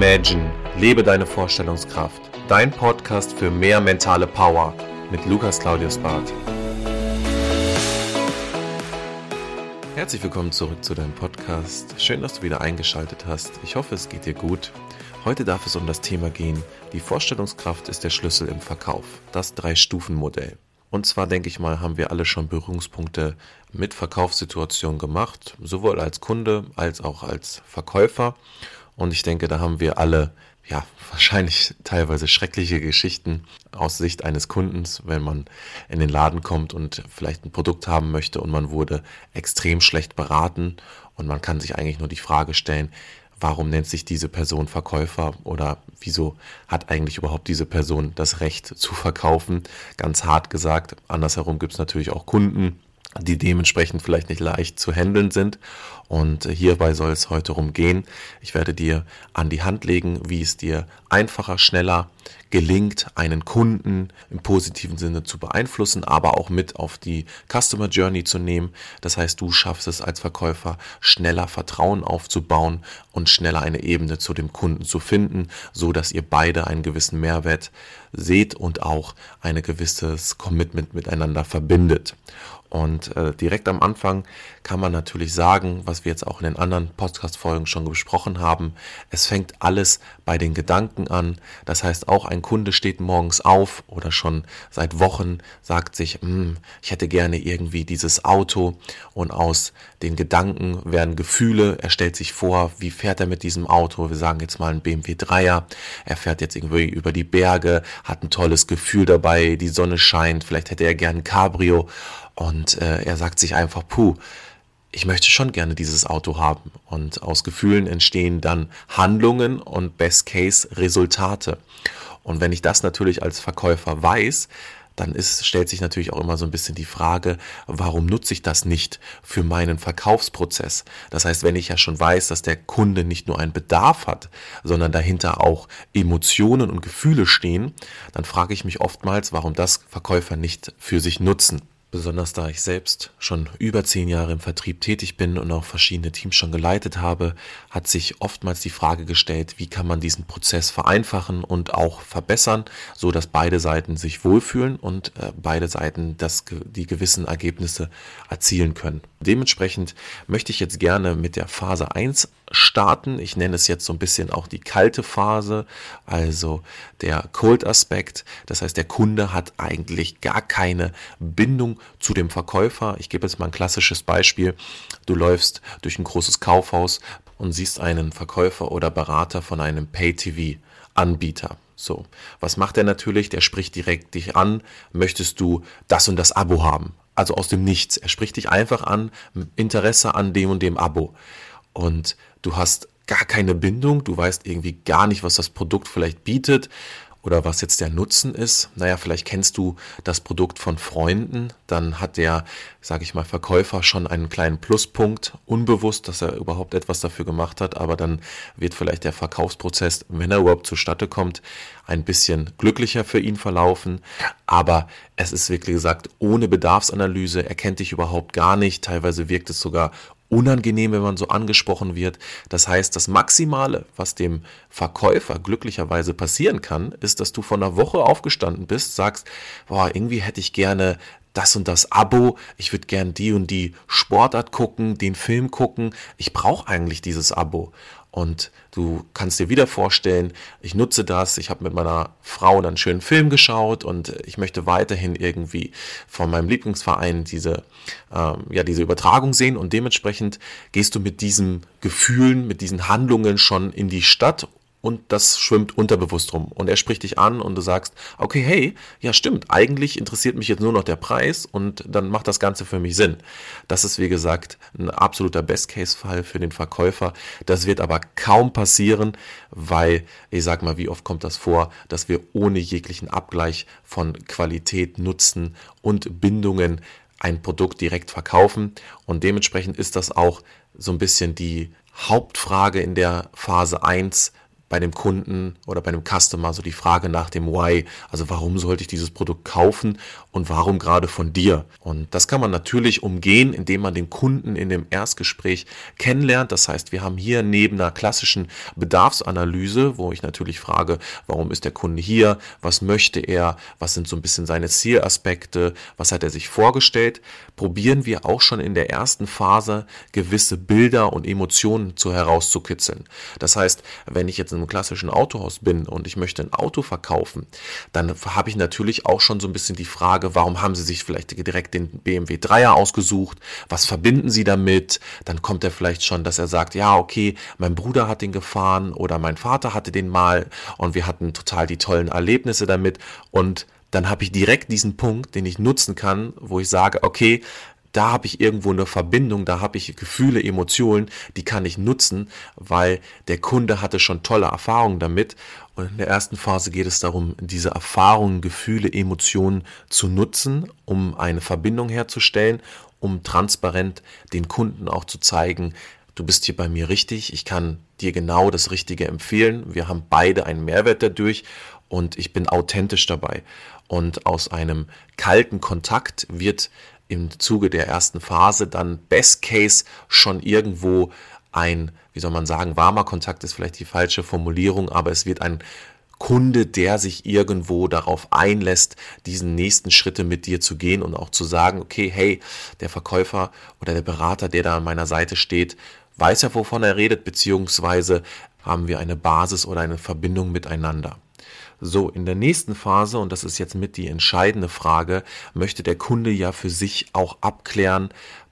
Imagine, lebe deine Vorstellungskraft. Dein Podcast für mehr mentale Power mit Lukas Claudius Barth. Herzlich willkommen zurück zu deinem Podcast. Schön, dass du wieder eingeschaltet hast. Ich hoffe, es geht dir gut. Heute darf es um das Thema gehen, die Vorstellungskraft ist der Schlüssel im Verkauf. Das Drei-Stufen-Modell. Und zwar denke ich mal, haben wir alle schon Berührungspunkte mit Verkaufssituationen gemacht, sowohl als Kunde als auch als Verkäufer. Und ich denke, da haben wir alle ja, wahrscheinlich teilweise schreckliche Geschichten aus Sicht eines Kundens, wenn man in den Laden kommt und vielleicht ein Produkt haben möchte und man wurde extrem schlecht beraten und man kann sich eigentlich nur die Frage stellen, warum nennt sich diese Person Verkäufer oder wieso hat eigentlich überhaupt diese Person das Recht zu verkaufen? Ganz hart gesagt. Andersherum gibt es natürlich auch Kunden, die dementsprechend vielleicht nicht leicht zu handeln sind. Und hierbei soll es heute rumgehen. Ich werde dir an die Hand legen, wie es dir einfacher, schneller gelingt, einen Kunden im positiven Sinne zu beeinflussen, aber auch mit auf die Customer Journey zu nehmen. Das heißt, du schaffst es als Verkäufer schneller Vertrauen aufzubauen und schneller eine Ebene zu dem Kunden zu finden, so dass ihr beide einen gewissen Mehrwert seht und auch ein gewisses Commitment miteinander verbindet. Und äh, direkt am Anfang kann man natürlich sagen, was wir jetzt auch in den anderen Podcast-Folgen schon besprochen haben, es fängt alles bei den Gedanken an. Das heißt, auch ein Kunde steht morgens auf oder schon seit Wochen sagt sich, hm, ich hätte gerne irgendwie dieses Auto und aus den Gedanken werden Gefühle. Er stellt sich vor, wie fährt er mit diesem Auto? Wir sagen jetzt mal ein BMW 3er. Er fährt jetzt irgendwie über die Berge, hat ein tolles Gefühl dabei, die Sonne scheint, vielleicht hätte er gern ein Cabrio und äh, er sagt sich einfach, puh, ich möchte schon gerne dieses Auto haben. Und aus Gefühlen entstehen dann Handlungen und Best Case Resultate. Und wenn ich das natürlich als Verkäufer weiß, dann ist, stellt sich natürlich auch immer so ein bisschen die Frage, warum nutze ich das nicht für meinen Verkaufsprozess? Das heißt, wenn ich ja schon weiß, dass der Kunde nicht nur einen Bedarf hat, sondern dahinter auch Emotionen und Gefühle stehen, dann frage ich mich oftmals, warum das Verkäufer nicht für sich nutzen. Besonders da ich selbst schon über zehn Jahre im Vertrieb tätig bin und auch verschiedene Teams schon geleitet habe, hat sich oftmals die Frage gestellt, wie kann man diesen Prozess vereinfachen und auch verbessern, so dass beide Seiten sich wohlfühlen und äh, beide Seiten das, die gewissen Ergebnisse erzielen können. Dementsprechend möchte ich jetzt gerne mit der Phase 1 starten. Ich nenne es jetzt so ein bisschen auch die kalte Phase, also der Cold-Aspekt. Das heißt, der Kunde hat eigentlich gar keine Bindung zu dem Verkäufer. Ich gebe jetzt mal ein klassisches Beispiel. Du läufst durch ein großes Kaufhaus und siehst einen Verkäufer oder Berater von einem Pay-TV-Anbieter. So, was macht er natürlich? Der spricht direkt dich an. Möchtest du das und das Abo haben? Also aus dem Nichts. Er spricht dich einfach an, Interesse an dem und dem Abo. Und du hast gar keine Bindung, du weißt irgendwie gar nicht, was das Produkt vielleicht bietet oder was jetzt der Nutzen ist. Naja, vielleicht kennst du das Produkt von Freunden, dann hat der, sage ich mal, Verkäufer schon einen kleinen Pluspunkt, unbewusst, dass er überhaupt etwas dafür gemacht hat, aber dann wird vielleicht der Verkaufsprozess, wenn er überhaupt zustande kommt, ein bisschen glücklicher für ihn verlaufen. Aber es ist wirklich gesagt, ohne Bedarfsanalyse, er kennt dich überhaupt gar nicht, teilweise wirkt es sogar unangenehm, wenn man so angesprochen wird. Das heißt, das Maximale, was dem Verkäufer glücklicherweise passieren kann, ist, dass du von einer Woche aufgestanden bist, sagst, boah, irgendwie hätte ich gerne das und das Abo, ich würde gern die und die Sportart gucken, den Film gucken, ich brauche eigentlich dieses Abo. Und du kannst dir wieder vorstellen, ich nutze das, ich habe mit meiner Frau einen schönen Film geschaut und ich möchte weiterhin irgendwie von meinem Lieblingsverein diese, ähm, ja, diese Übertragung sehen. Und dementsprechend gehst du mit diesen Gefühlen, mit diesen Handlungen schon in die Stadt und das schwimmt unterbewusst rum. Und er spricht dich an und du sagst, okay, hey, ja stimmt, eigentlich interessiert mich jetzt nur noch der Preis und dann macht das Ganze für mich Sinn. Das ist, wie gesagt, ein absoluter Best-Case-Fall für den Verkäufer. Das wird aber kaum passieren, weil, ich sag mal, wie oft kommt das vor, dass wir ohne jeglichen Abgleich von Qualität, Nutzen und Bindungen ein Produkt direkt verkaufen. Und dementsprechend ist das auch so ein bisschen die Hauptfrage in der Phase 1 bei dem Kunden oder bei dem Customer so die Frage nach dem Why. Also warum sollte ich dieses Produkt kaufen und warum gerade von dir? Und das kann man natürlich umgehen, indem man den Kunden in dem Erstgespräch kennenlernt. Das heißt, wir haben hier neben einer klassischen Bedarfsanalyse, wo ich natürlich frage, warum ist der Kunde hier? Was möchte er? Was sind so ein bisschen seine Zielaspekte? Was hat er sich vorgestellt? Probieren wir auch schon in der ersten Phase gewisse Bilder und Emotionen zu herauszukitzeln. Das heißt, wenn ich jetzt einem klassischen Autohaus bin und ich möchte ein Auto verkaufen, dann habe ich natürlich auch schon so ein bisschen die Frage, warum haben Sie sich vielleicht direkt den BMW 3er ausgesucht? Was verbinden Sie damit? Dann kommt er vielleicht schon, dass er sagt, ja, okay, mein Bruder hat den gefahren oder mein Vater hatte den mal und wir hatten total die tollen Erlebnisse damit und dann habe ich direkt diesen Punkt, den ich nutzen kann, wo ich sage, okay, da habe ich irgendwo eine Verbindung, da habe ich Gefühle, Emotionen, die kann ich nutzen, weil der Kunde hatte schon tolle Erfahrungen damit. Und in der ersten Phase geht es darum, diese Erfahrungen, Gefühle, Emotionen zu nutzen, um eine Verbindung herzustellen, um transparent den Kunden auch zu zeigen, du bist hier bei mir richtig, ich kann dir genau das Richtige empfehlen. Wir haben beide einen Mehrwert dadurch und ich bin authentisch dabei. Und aus einem kalten Kontakt wird im Zuge der ersten Phase dann Best Case schon irgendwo ein, wie soll man sagen, warmer Kontakt ist vielleicht die falsche Formulierung, aber es wird ein Kunde, der sich irgendwo darauf einlässt, diesen nächsten Schritte mit dir zu gehen und auch zu sagen, okay, hey, der Verkäufer oder der Berater, der da an meiner Seite steht, weiß ja, wovon er redet, beziehungsweise haben wir eine Basis oder eine Verbindung miteinander. So, in der nächsten Phase, und das ist jetzt mit die entscheidende Frage, möchte der Kunde ja für sich auch abklären,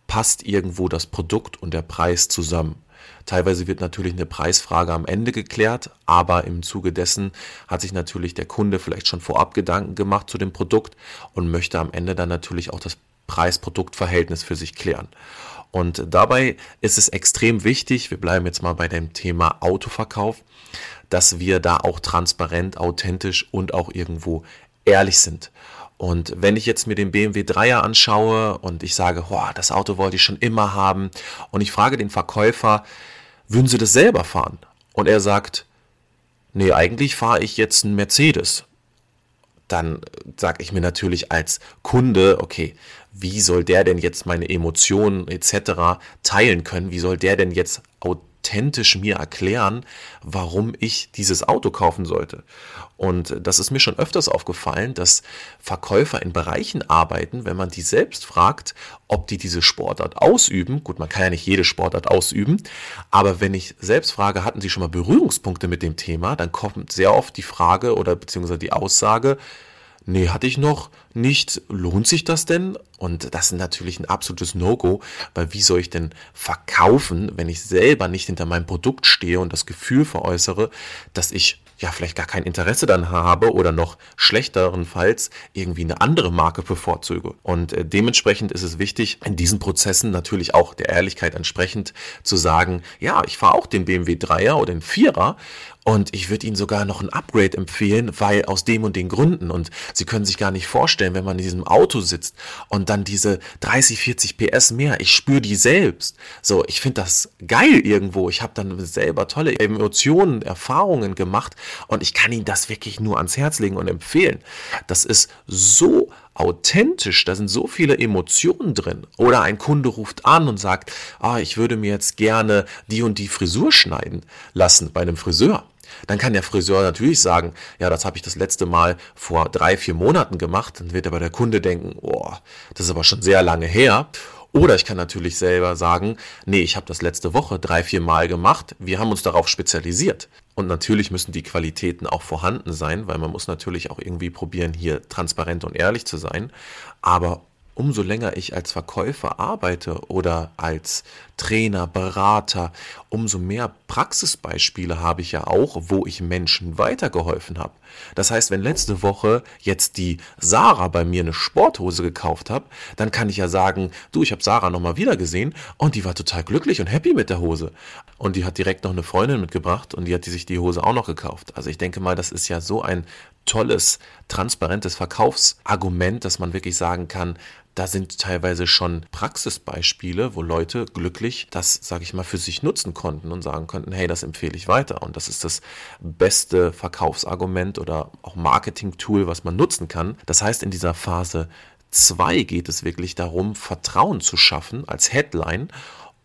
passt irgendwo das Produkt und der Preis zusammen. Teilweise wird natürlich eine Preisfrage am Ende geklärt, aber im Zuge dessen hat sich natürlich der Kunde vielleicht schon vorab Gedanken gemacht zu dem Produkt und möchte am Ende dann natürlich auch das Preis-Produkt-Verhältnis für sich klären. Und dabei ist es extrem wichtig, wir bleiben jetzt mal bei dem Thema Autoverkauf, dass wir da auch transparent, authentisch und auch irgendwo ehrlich sind. Und wenn ich jetzt mir den BMW 3er anschaue und ich sage, das Auto wollte ich schon immer haben und ich frage den Verkäufer, würden Sie das selber fahren? Und er sagt, nee, eigentlich fahre ich jetzt einen Mercedes. Dann sage ich mir natürlich als Kunde, okay, wie soll der denn jetzt meine Emotionen etc. teilen können? Wie soll der denn jetzt authentisch mir erklären, warum ich dieses Auto kaufen sollte. Und das ist mir schon öfters aufgefallen, dass Verkäufer in Bereichen arbeiten, wenn man die selbst fragt, ob die diese Sportart ausüben. Gut, man kann ja nicht jede Sportart ausüben, aber wenn ich selbst frage, hatten sie schon mal Berührungspunkte mit dem Thema, dann kommt sehr oft die Frage oder beziehungsweise die Aussage, nee, hatte ich noch nicht. Lohnt sich das denn? Und das ist natürlich ein absolutes No-Go, weil wie soll ich denn verkaufen, wenn ich selber nicht hinter meinem Produkt stehe und das Gefühl veräußere, dass ich ja vielleicht gar kein Interesse dann habe oder noch schlechterenfalls irgendwie eine andere Marke bevorzuge. Und äh, dementsprechend ist es wichtig, in diesen Prozessen natürlich auch der Ehrlichkeit entsprechend zu sagen, ja, ich fahre auch den BMW 3er oder den 4er und ich würde Ihnen sogar noch ein Upgrade empfehlen, weil aus dem und den Gründen. Und Sie können sich gar nicht vorstellen, wenn man in diesem Auto sitzt und dann diese 30, 40 PS mehr, ich spüre die selbst. So, ich finde das geil irgendwo. Ich habe dann selber tolle Emotionen, Erfahrungen gemacht und ich kann Ihnen das wirklich nur ans Herz legen und empfehlen. Das ist so authentisch, da sind so viele Emotionen drin. Oder ein Kunde ruft an und sagt, ah, ich würde mir jetzt gerne die und die Frisur schneiden lassen bei einem Friseur. Dann kann der Friseur natürlich sagen, ja, das habe ich das letzte Mal vor drei, vier Monaten gemacht. Dann wird aber der Kunde denken, oh, das ist aber schon sehr lange her. Oder ich kann natürlich selber sagen, nee, ich habe das letzte Woche drei, vier Mal gemacht. Wir haben uns darauf spezialisiert. Und natürlich müssen die Qualitäten auch vorhanden sein, weil man muss natürlich auch irgendwie probieren, hier transparent und ehrlich zu sein. Aber umso länger ich als Verkäufer arbeite oder als Trainer, Berater, umso mehr Praxisbeispiele habe ich ja auch, wo ich Menschen weitergeholfen habe. Das heißt, wenn letzte Woche jetzt die Sarah bei mir eine Sporthose gekauft hat, dann kann ich ja sagen, du, ich habe Sarah nochmal wieder gesehen und die war total glücklich und happy mit der Hose. Und die hat direkt noch eine Freundin mitgebracht und die hat sich die Hose auch noch gekauft. Also ich denke mal, das ist ja so ein tolles, transparentes Verkaufsargument, dass man wirklich sagen kann, da sind teilweise schon Praxisbeispiele, wo Leute glücklich das, sage ich mal, für sich nutzen konnten und sagen konnten, hey, das empfehle ich weiter. Und das ist das beste Verkaufsargument oder auch Marketing-Tool, was man nutzen kann. Das heißt, in dieser Phase 2 geht es wirklich darum, Vertrauen zu schaffen als Headline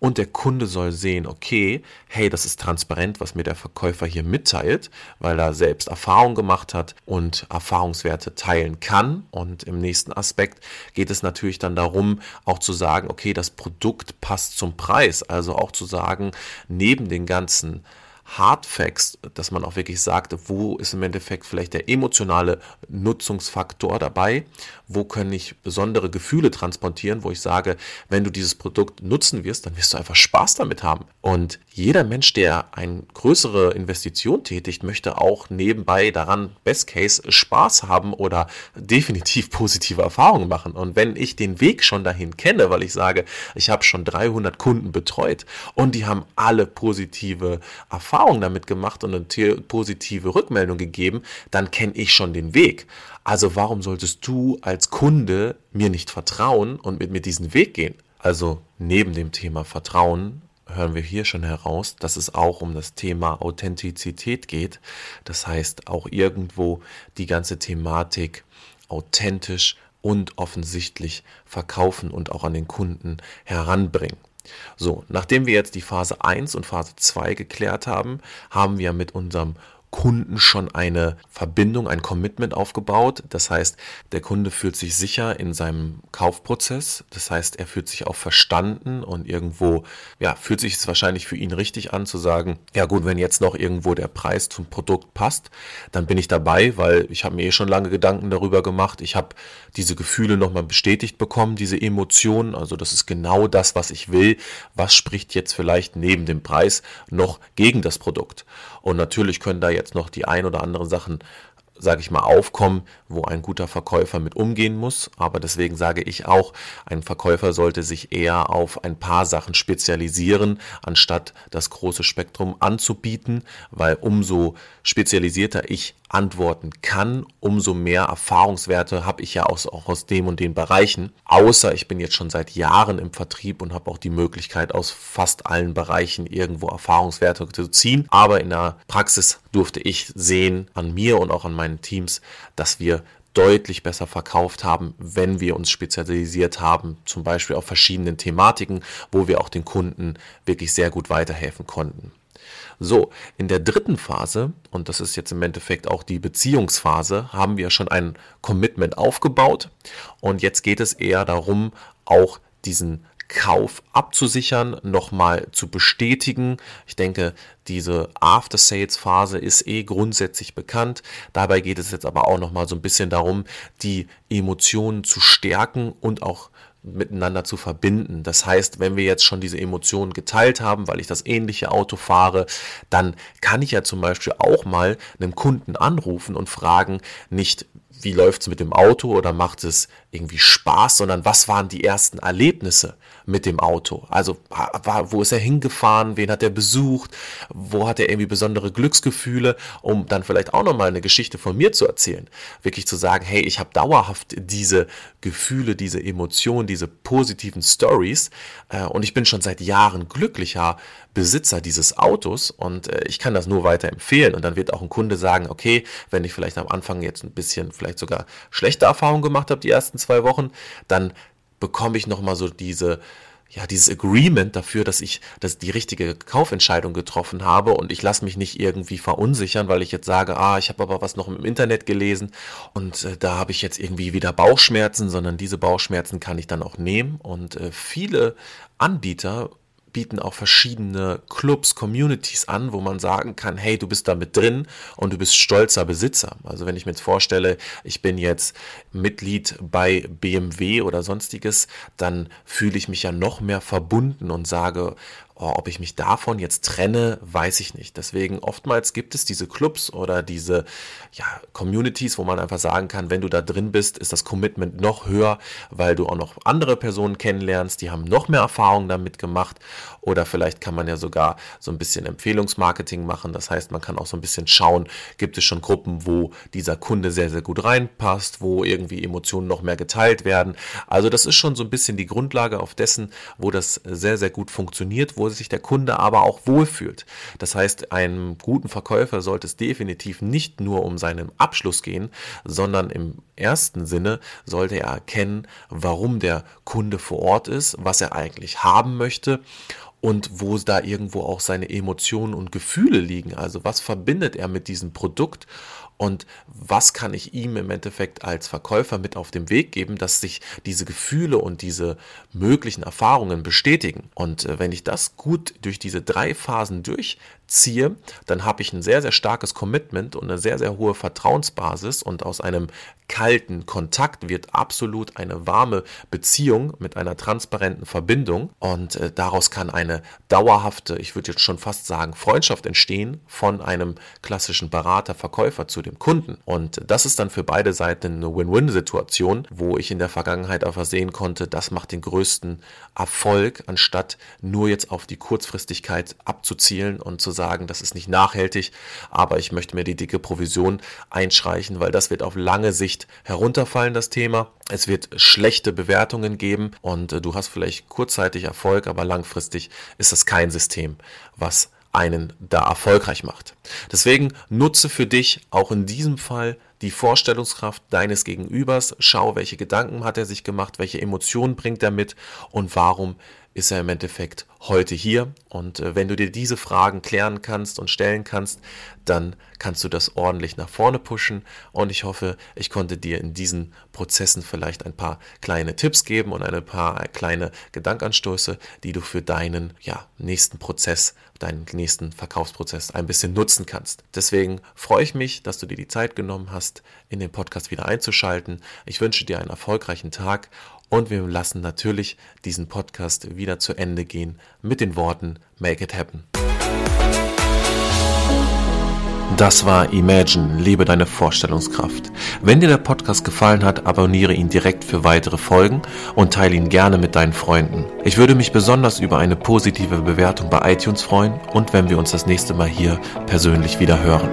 und der Kunde soll sehen, okay, hey, das ist transparent, was mir der Verkäufer hier mitteilt, weil er selbst Erfahrung gemacht hat und Erfahrungswerte teilen kann. Und im nächsten Aspekt geht es natürlich dann darum, auch zu sagen, okay, das Produkt passt zum Preis. Also auch zu sagen, neben den ganzen Hardfacts, dass man auch wirklich sagt, wo ist im Endeffekt vielleicht der emotionale Nutzungsfaktor dabei, wo können ich besondere Gefühle transportieren, wo ich sage, wenn du dieses Produkt nutzen wirst, dann wirst du einfach Spaß damit haben. Und jeder Mensch, der eine größere Investition tätigt, möchte auch nebenbei daran Best Case Spaß haben oder definitiv positive Erfahrungen machen. Und wenn ich den Weg schon dahin kenne, weil ich sage, ich habe schon 300 Kunden betreut und die haben alle positive Erfahrungen damit gemacht und eine positive Rückmeldung gegeben, dann kenne ich schon den Weg. Also warum solltest du als Kunde mir nicht vertrauen und mit mir diesen Weg gehen? Also neben dem Thema Vertrauen hören wir hier schon heraus, dass es auch um das Thema Authentizität geht. Das heißt auch irgendwo die ganze Thematik authentisch und offensichtlich verkaufen und auch an den Kunden heranbringen. So, nachdem wir jetzt die Phase 1 und Phase 2 geklärt haben, haben wir mit unserem Kunden schon eine Verbindung, ein Commitment aufgebaut. Das heißt, der Kunde fühlt sich sicher in seinem Kaufprozess. Das heißt, er fühlt sich auch verstanden und irgendwo, ja, fühlt sich es wahrscheinlich für ihn richtig an zu sagen, ja gut, wenn jetzt noch irgendwo der Preis zum Produkt passt, dann bin ich dabei, weil ich habe mir eh schon lange Gedanken darüber gemacht. Ich habe diese Gefühle nochmal bestätigt bekommen, diese Emotionen. Also das ist genau das, was ich will. Was spricht jetzt vielleicht neben dem Preis noch gegen das Produkt? Und natürlich können da jetzt noch die ein oder anderen Sachen sage ich mal, aufkommen, wo ein guter Verkäufer mit umgehen muss. Aber deswegen sage ich auch, ein Verkäufer sollte sich eher auf ein paar Sachen spezialisieren, anstatt das große Spektrum anzubieten, weil umso spezialisierter ich antworten kann, umso mehr Erfahrungswerte habe ich ja aus, auch aus dem und den Bereichen. Außer ich bin jetzt schon seit Jahren im Vertrieb und habe auch die Möglichkeit, aus fast allen Bereichen irgendwo Erfahrungswerte zu ziehen. Aber in der Praxis durfte ich sehen an mir und auch an meinen Teams, dass wir deutlich besser verkauft haben, wenn wir uns spezialisiert haben, zum Beispiel auf verschiedenen Thematiken, wo wir auch den Kunden wirklich sehr gut weiterhelfen konnten. So, in der dritten Phase, und das ist jetzt im Endeffekt auch die Beziehungsphase, haben wir schon ein Commitment aufgebaut. Und jetzt geht es eher darum, auch diesen Kauf abzusichern, nochmal zu bestätigen. Ich denke, diese After-Sales-Phase ist eh grundsätzlich bekannt. Dabei geht es jetzt aber auch nochmal so ein bisschen darum, die Emotionen zu stärken und auch miteinander zu verbinden. Das heißt, wenn wir jetzt schon diese Emotionen geteilt haben, weil ich das ähnliche Auto fahre, dann kann ich ja zum Beispiel auch mal einem Kunden anrufen und fragen, nicht wie läuft es mit dem Auto oder macht es irgendwie Spaß, sondern was waren die ersten Erlebnisse mit dem Auto? Also war, wo ist er hingefahren, wen hat er besucht, wo hat er irgendwie besondere Glücksgefühle, um dann vielleicht auch nochmal eine Geschichte von mir zu erzählen. Wirklich zu sagen, hey, ich habe dauerhaft diese Gefühle, diese Emotionen, diese positiven Stories äh, und ich bin schon seit Jahren glücklicher Besitzer dieses Autos und äh, ich kann das nur weiter empfehlen und dann wird auch ein Kunde sagen, okay, wenn ich vielleicht am Anfang jetzt ein bisschen vielleicht sogar schlechte Erfahrungen gemacht habe, die ersten zwei Wochen, dann bekomme ich nochmal so diese, ja, dieses Agreement dafür, dass ich dass die richtige Kaufentscheidung getroffen habe und ich lasse mich nicht irgendwie verunsichern, weil ich jetzt sage, ah, ich habe aber was noch im Internet gelesen und äh, da habe ich jetzt irgendwie wieder Bauchschmerzen, sondern diese Bauchschmerzen kann ich dann auch nehmen und äh, viele Anbieter bieten auch verschiedene Clubs, Communities an, wo man sagen kann, hey, du bist da mit drin und du bist stolzer Besitzer. Also wenn ich mir jetzt vorstelle, ich bin jetzt Mitglied bei BMW oder sonstiges, dann fühle ich mich ja noch mehr verbunden und sage, oh, ob ich mich davon jetzt trenne, weiß ich nicht. Deswegen oftmals gibt es diese Clubs oder diese ja, Communities, wo man einfach sagen kann, wenn du da drin bist, ist das Commitment noch höher, weil du auch noch andere Personen kennenlernst, die haben noch mehr Erfahrung damit gemacht. Oder vielleicht kann man ja sogar so ein bisschen Empfehlungsmarketing machen. Das heißt, man kann auch so ein bisschen schauen, gibt es schon Gruppen, wo dieser Kunde sehr, sehr gut reinpasst, wo irgendwie Emotionen noch mehr geteilt werden. Also das ist schon so ein bisschen die Grundlage auf dessen, wo das sehr, sehr gut funktioniert, wo sich der Kunde aber auch wohlfühlt. Das heißt, einem guten Verkäufer sollte es definitiv nicht nur um seinen Abschluss gehen, sondern im ersten Sinne sollte er erkennen, warum der Kunde vor Ort ist, was er eigentlich haben möchte und wo da irgendwo auch seine Emotionen und Gefühle liegen. Also was verbindet er mit diesem Produkt und was kann ich ihm im Endeffekt als Verkäufer mit auf den Weg geben, dass sich diese Gefühle und diese möglichen Erfahrungen bestätigen. Und äh, wenn ich das gut durch diese drei Phasen durchziehe, dann habe ich ein sehr, sehr starkes Commitment und eine sehr, sehr hohe Vertrauensbasis und aus einem kalten Kontakt wird absolut eine warme Beziehung mit einer transparenten Verbindung und äh, daraus kann eine dauerhafte, ich würde jetzt schon fast sagen, Freundschaft entstehen von einem klassischen Berater, Verkäufer zu dem Kunden. Und das ist dann für beide Seiten eine Win-Win-Situation, wo ich in der Vergangenheit einfach sehen konnte, das macht den größten Erfolg, anstatt nur jetzt auf die Kurzfristigkeit abzuzielen und zu sagen, das ist nicht nachhaltig, aber ich möchte mir die dicke Provision einschreichen, weil das wird auf lange Sicht herunterfallen, das Thema. Es wird schlechte Bewertungen geben und äh, du hast vielleicht kurzzeitig Erfolg, aber langfristig ist das kein System, was einen da erfolgreich macht. Deswegen nutze für dich auch in diesem Fall die Vorstellungskraft deines Gegenübers. Schau, welche Gedanken hat er sich gemacht, welche Emotionen bringt er mit und warum ist er im Endeffekt heute hier. Und äh, wenn du dir diese Fragen klären kannst und stellen kannst, dann kannst du das ordentlich nach vorne pushen. Und ich hoffe, ich konnte dir in diesen Prozessen vielleicht ein paar kleine Tipps geben und ein paar kleine Gedankanstöße, die du für deinen ja, nächsten Prozess, deinen nächsten Verkaufsprozess ein bisschen nutzen kannst. Deswegen freue ich mich, dass du dir die Zeit genommen hast, in den Podcast wieder einzuschalten. Ich wünsche dir einen erfolgreichen Tag und wir lassen natürlich diesen Podcast wieder zu Ende gehen mit den Worten Make it happen. Das war Imagine, lebe deine Vorstellungskraft. Wenn dir der Podcast gefallen hat, abonniere ihn direkt für weitere Folgen und teile ihn gerne mit deinen Freunden. Ich würde mich besonders über eine positive Bewertung bei iTunes freuen und wenn wir uns das nächste Mal hier persönlich wieder hören.